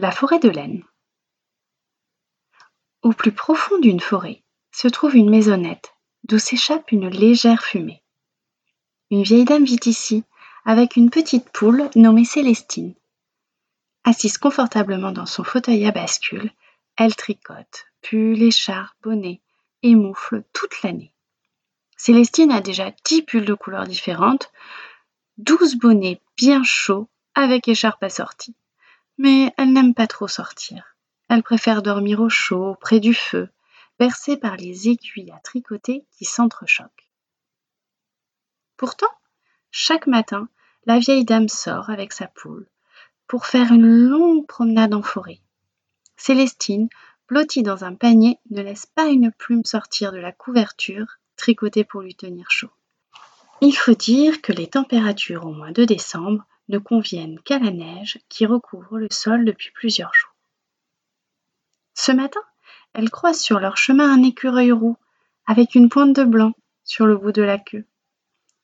La forêt de laine. Au plus profond d'une forêt se trouve une maisonnette d'où s'échappe une légère fumée. Une vieille dame vit ici avec une petite poule nommée Célestine. Assise confortablement dans son fauteuil à bascule, elle tricote, pull, écharpe, bonnet et moufle toute l'année. Célestine a déjà dix pulls de couleurs différentes, douze bonnets bien chauds avec écharpe assortie mais elle n'aime pas trop sortir. Elle préfère dormir au chaud, près du feu, bercée par les aiguilles à tricoter qui s'entrechoquent. Pourtant, chaque matin, la vieille dame sort avec sa poule pour faire une longue promenade en forêt. Célestine, blottie dans un panier, ne laisse pas une plume sortir de la couverture tricotée pour lui tenir chaud. Il faut dire que les températures au mois de décembre ne conviennent qu'à la neige qui recouvre le sol depuis plusieurs jours. Ce matin, elles croisent sur leur chemin un écureuil roux avec une pointe de blanc sur le bout de la queue.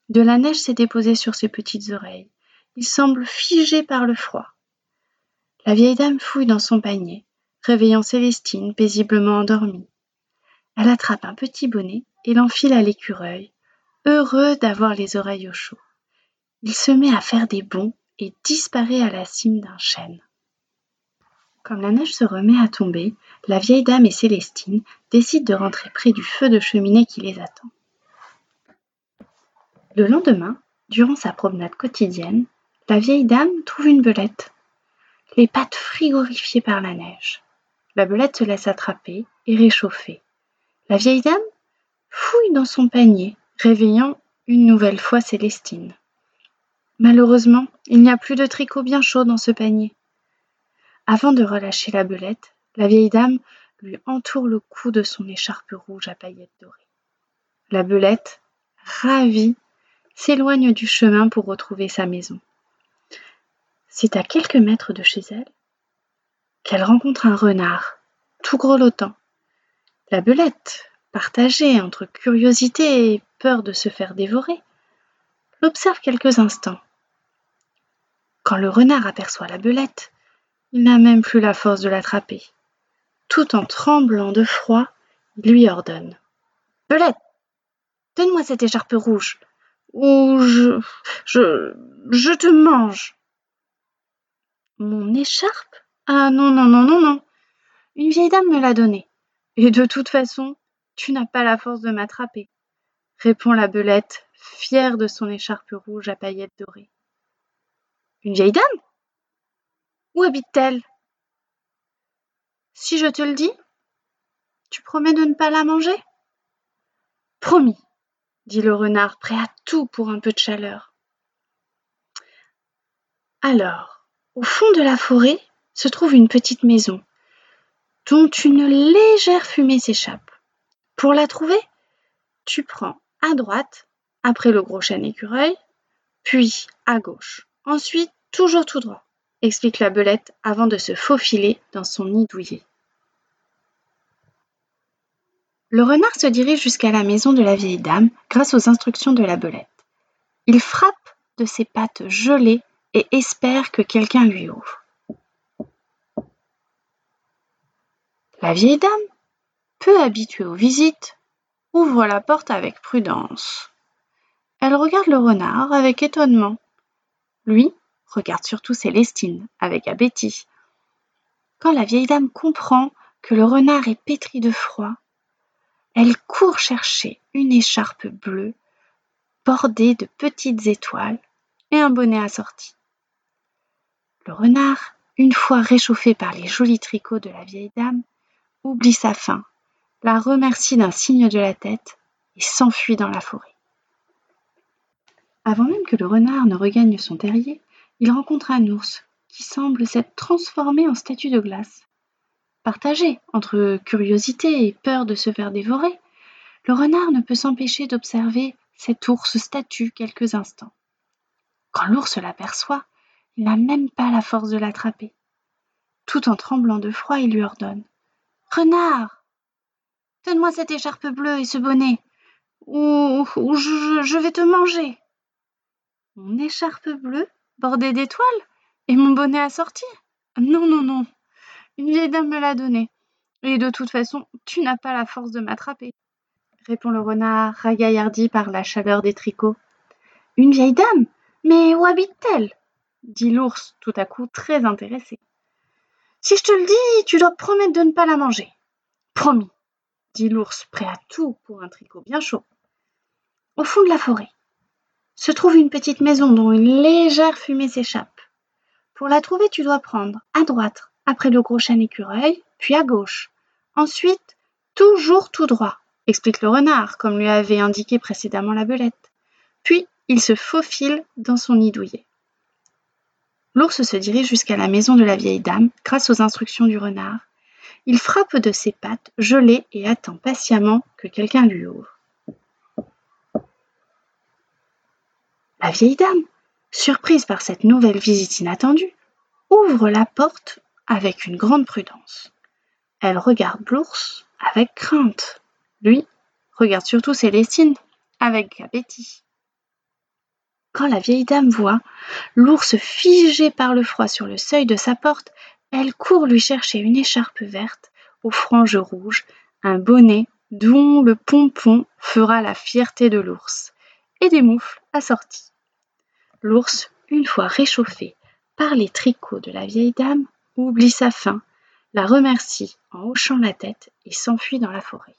De la neige s'est déposée sur ses petites oreilles. Il semble figé par le froid. La vieille dame fouille dans son panier, réveillant Célestine paisiblement endormie. Elle attrape un petit bonnet et l'enfile à l'écureuil, heureux d'avoir les oreilles au chaud. Il se met à faire des bonds et disparaît à la cime d'un chêne. Comme la neige se remet à tomber, la vieille dame et Célestine décident de rentrer près du feu de cheminée qui les attend. Le lendemain, durant sa promenade quotidienne, la vieille dame trouve une belette, les pattes frigorifiées par la neige. La belette se laisse attraper et réchauffer. La vieille dame fouille dans son panier, réveillant une nouvelle fois Célestine. Malheureusement, il n'y a plus de tricot bien chaud dans ce panier. Avant de relâcher la belette, la vieille dame lui entoure le cou de son écharpe rouge à paillettes dorées. La belette, ravie, s'éloigne du chemin pour retrouver sa maison. C'est à quelques mètres de chez elle qu'elle rencontre un renard, tout grelottant. La belette, partagée entre curiosité et peur de se faire dévorer, l'observe quelques instants. Quand le renard aperçoit la belette, il n'a même plus la force de l'attraper. Tout en tremblant de froid, il lui ordonne. Belette, donne-moi cette écharpe rouge, ou je. je. je te mange. Mon écharpe? Ah non, non, non, non, non. Une vieille dame me l'a donnée. Et de toute façon, tu n'as pas la force de m'attraper, répond la belette, fière de son écharpe rouge à paillettes dorées. Une vieille dame? Où habite-t-elle? Si je te le dis, tu promets de ne pas la manger? Promis, dit le renard, prêt à tout pour un peu de chaleur. Alors, au fond de la forêt se trouve une petite maison, dont une légère fumée s'échappe. Pour la trouver, tu prends à droite, après le gros chêne écureuil, puis à gauche. Ensuite, toujours tout droit, explique la belette avant de se faufiler dans son nid douillet. Le renard se dirige jusqu'à la maison de la vieille dame grâce aux instructions de la belette. Il frappe de ses pattes gelées et espère que quelqu'un lui ouvre. La vieille dame, peu habituée aux visites, ouvre la porte avec prudence. Elle regarde le renard avec étonnement. Lui regarde surtout Célestine avec appétit. Quand la vieille dame comprend que le renard est pétri de froid, elle court chercher une écharpe bleue bordée de petites étoiles et un bonnet assorti. Le renard, une fois réchauffé par les jolis tricots de la vieille dame, oublie sa faim, la remercie d'un signe de la tête et s'enfuit dans la forêt. Avant même que le renard ne regagne son terrier, il rencontre un ours qui semble s'être transformé en statue de glace. Partagé entre curiosité et peur de se faire dévorer, le renard ne peut s'empêcher d'observer cet ours statue quelques instants. Quand l'ours l'aperçoit, il n'a même pas la force de l'attraper. Tout en tremblant de froid, il lui ordonne Renard Donne-moi cette écharpe bleue et ce bonnet, ou, je, je vais te manger. Mon écharpe bleue bordée d'étoiles et mon bonnet assorti Non, non, non, Une vieille dame me l'a donné. Et de toute façon, tu n'as pas la force de m'attraper, répond le renard, ragaillardi par la chaleur des tricots. Une vieille dame? Mais où habite-t-elle? dit l'ours tout à coup très intéressé. Si je te le dis, tu dois promettre de ne pas la manger. Promis, dit l'ours, prêt à tout pour un tricot bien chaud. Au fond de la forêt se trouve une petite maison dont une légère fumée s'échappe. Pour la trouver, tu dois prendre à droite, après le gros chêne écureuil, puis à gauche. Ensuite, toujours tout droit, explique le renard, comme lui avait indiqué précédemment la belette. Puis, il se faufile dans son nid douillet. L'ours se dirige jusqu'à la maison de la vieille dame grâce aux instructions du renard. Il frappe de ses pattes gelées et attend patiemment que quelqu'un lui ouvre. La vieille dame, surprise par cette nouvelle visite inattendue, ouvre la porte avec une grande prudence. Elle regarde l'ours avec crainte. Lui regarde surtout Célestine avec appétit. Quand la vieille dame voit l'ours figé par le froid sur le seuil de sa porte, elle court lui chercher une écharpe verte aux franges rouges, un bonnet dont le pompon fera la fierté de l'ours, et des moufles assorties. L'ours, une fois réchauffé par les tricots de la vieille dame, oublie sa faim, la remercie en hochant la tête et s'enfuit dans la forêt.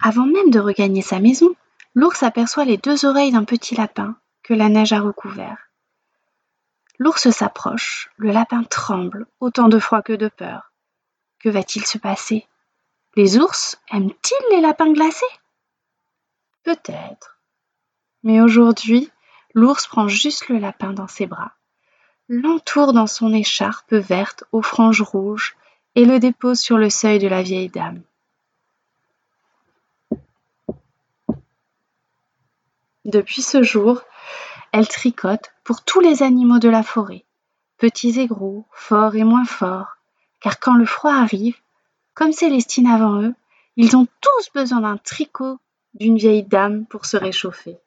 Avant même de regagner sa maison, L'ours aperçoit les deux oreilles d'un petit lapin que la neige a recouvert. L'ours s'approche, le lapin tremble, autant de froid que de peur. Que va-t-il se passer? Les ours aiment-ils les lapins glacés? Peut-être. Mais aujourd'hui, l'ours prend juste le lapin dans ses bras, l'entoure dans son écharpe verte aux franges rouges et le dépose sur le seuil de la vieille dame. Depuis ce jour, elle tricote pour tous les animaux de la forêt, petits et gros, forts et moins forts, car quand le froid arrive, comme Célestine avant eux, ils ont tous besoin d'un tricot d'une vieille dame pour se réchauffer.